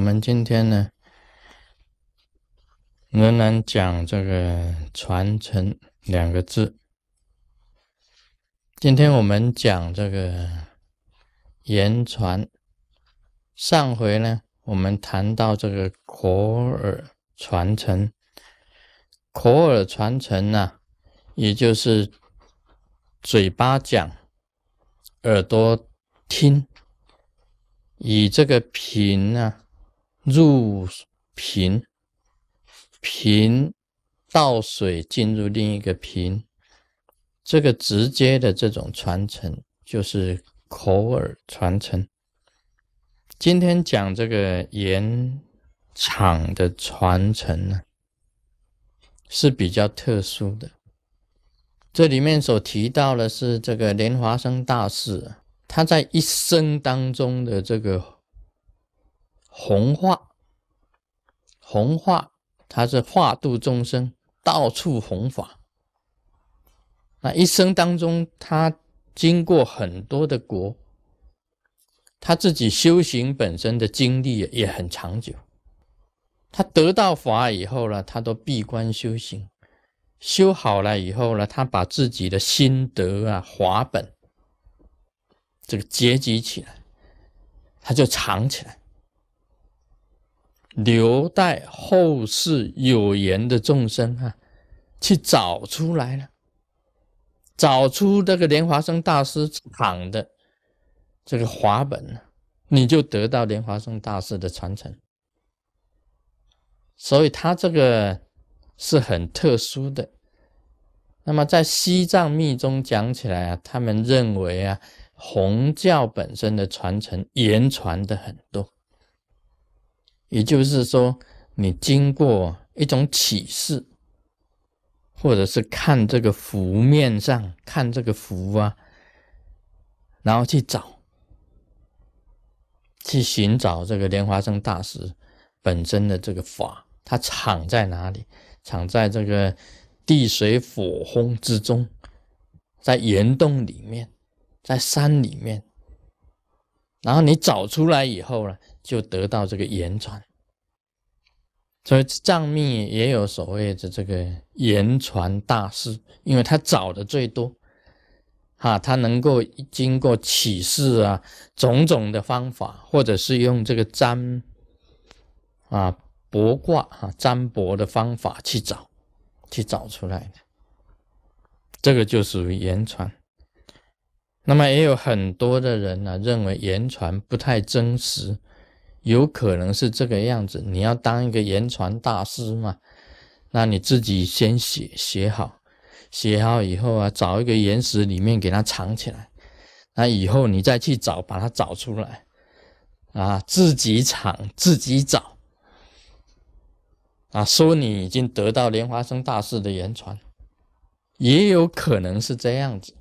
我们今天呢，仍然讲这个传承两个字。今天我们讲这个言传。上回呢，我们谈到这个口耳传承，口耳传承呢，也就是嘴巴讲，耳朵听，以这个频呢入频，频倒水进入另一个频，这个直接的这种传承就是口耳传承。今天讲这个盐场的传承呢，是比较特殊的。这里面所提到的是这个莲华生大师，他在一生当中的这个弘化，弘化，他是化度众生，到处弘法。那一生当中，他经过很多的国。他自己修行本身的经历也很长久，他得到法以后呢，他都闭关修行，修好了以后呢，他把自己的心得啊、法本这个结集起来，他就藏起来，留待后世有缘的众生啊去找出来了，找出这个莲华生大师藏的。这个华本，你就得到莲华生大师的传承，所以他这个是很特殊的。那么在西藏密宗讲起来啊，他们认为啊，红教本身的传承言传的很多，也就是说，你经过一种启示，或者是看这个符面上看这个符啊，然后去找。去寻找这个莲花生大师本身的这个法，它藏在哪里？藏在这个地水火风之中，在岩洞里面，在山里面。然后你找出来以后呢，就得到这个言传。所以藏密也有所谓的这个言传大师，因为他找的最多。哈，他能够经过启示啊，种种的方法，或者是用这个占啊卜卦啊占卜的方法去找，去找出来的，这个就属于言传。那么也有很多的人呢，认为言传不太真实，有可能是这个样子。你要当一个言传大师嘛，那你自己先写写好。写好以后啊，找一个岩石里面给它藏起来。那以后你再去找，把它找出来啊，自己藏自己找啊，说你已经得到莲花生大师的言传，也有可能是这样子。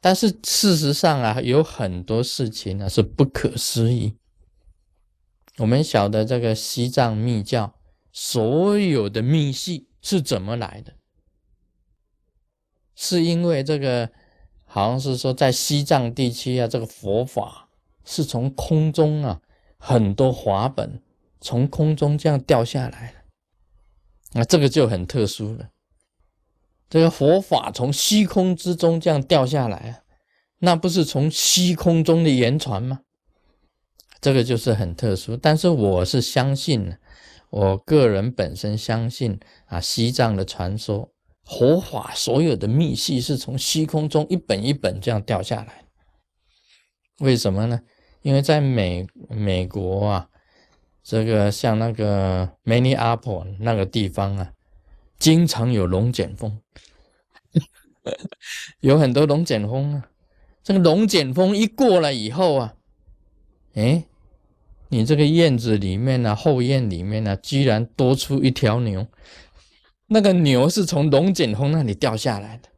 但是事实上啊，有很多事情呢是不可思议。我们晓得这个西藏密教所有的密系是怎么来的？是因为这个，好像是说在西藏地区啊，这个佛法是从空中啊，很多华本从空中这样掉下来，那这个就很特殊了。这个佛法从虚空之中这样掉下来啊，那不是从虚空中的言传吗？这个就是很特殊。但是我是相信，我个人本身相信啊，西藏的传说。佛法所有的密系是从虚空中一本一本这样掉下来，为什么呢？因为在美美国啊，这个像那个 Many Apple 那个地方啊，经常有龙卷风，有很多龙卷风啊。这个龙卷风一过了以后啊，哎，你这个院子里面呢，后院里面呢，居然多出一条牛。那个牛是从龙卷风那里掉下来的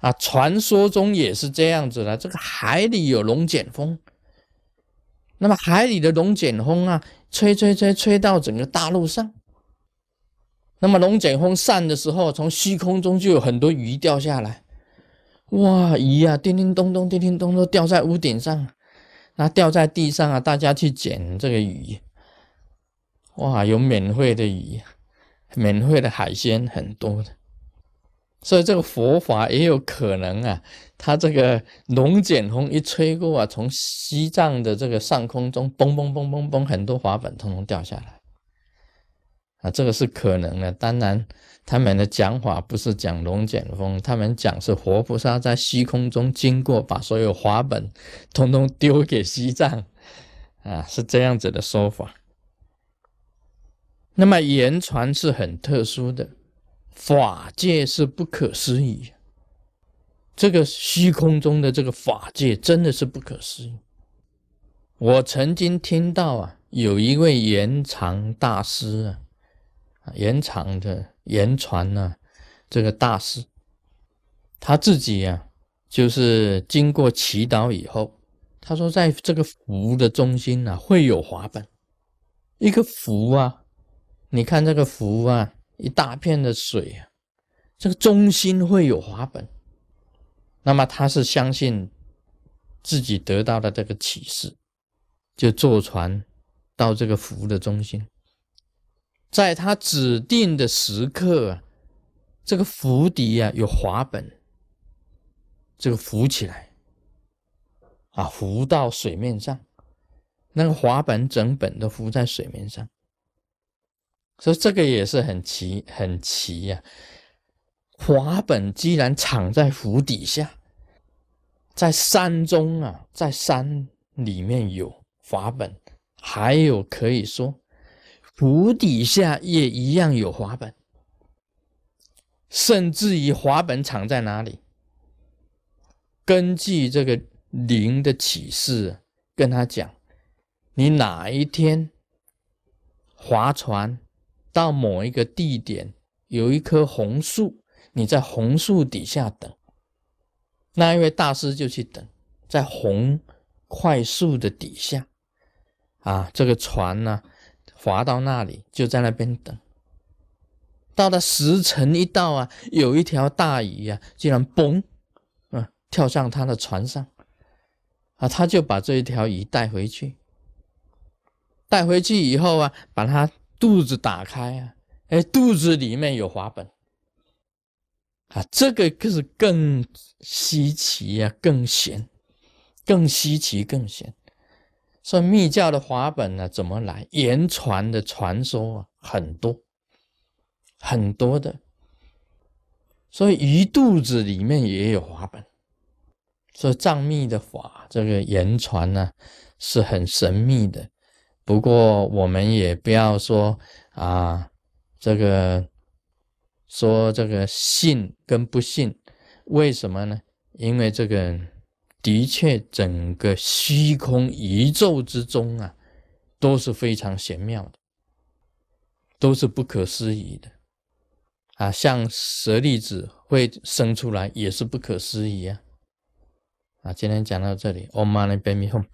啊！传说中也是这样子的。这个海里有龙卷风，那么海里的龙卷风啊，吹吹吹吹到整个大陆上。那么龙卷风散的时候，从虚空中就有很多鱼掉下来。哇，鱼啊，叮叮咚咚，叮叮咚咚掉在屋顶上，那掉在地上啊，大家去捡这个鱼，哇，有免费的鱼，免费的海鲜很多的。所以这个佛法也有可能啊，它这个龙卷风一吹过啊，从西藏的这个上空中，嘣嘣嘣嘣嘣，很多法本通通掉下来啊，这个是可能的。当然，他们的讲法不是讲龙卷风，他们讲是活菩萨在虚空中经过，把所有法本通通丢给西藏啊，是这样子的说法。那么言传是很特殊的。法界是不可思议，这个虚空中的这个法界真的是不可思议。我曾经听到啊，有一位延长大师啊，延长的延传呢，这个大师他自己呀，就是经过祈祷以后，他说在这个湖的中心呢，会有华本，一个湖啊，你看这个湖啊。一大片的水啊，这个中心会有华本，那么他是相信自己得到的这个启示，就坐船到这个湖的中心，在他指定的时刻，这个湖底啊有华本，这个浮起来啊，浮到水面上，那个滑本整本都浮在水面上。所以这个也是很奇，很奇呀！滑本既然藏在湖底下，在山中啊，在山里面有滑本，还有可以说湖底下也一样有滑本，甚至于滑本藏在哪里？根据这个灵的启示，跟他讲，你哪一天划船？到某一个地点，有一棵红树，你在红树底下等。那一位大师就去等，在红快树的底下，啊，这个船呢，划到那里，就在那边等。到了时辰一到啊，有一条大鱼啊，竟然嘣，啊，跳上他的船上，啊，他就把这一条鱼带回去。带回去以后啊，把它。肚子打开啊，哎，肚子里面有滑本啊，这个可是更稀奇呀，更玄，更稀奇，更玄。说密教的华本呢，怎么来？言传的传说啊，很多很多的，所以鱼肚子里面也有华本。所以藏密的法，这个言传呢，是很神秘的。不过我们也不要说啊，这个说这个信跟不信，为什么呢？因为这个的确整个虚空宇宙之中啊，都是非常玄妙的，都是不可思议的啊。像舍利子会生出来，也是不可思议啊。啊，今天讲到这里，Om Mani p a m e h m。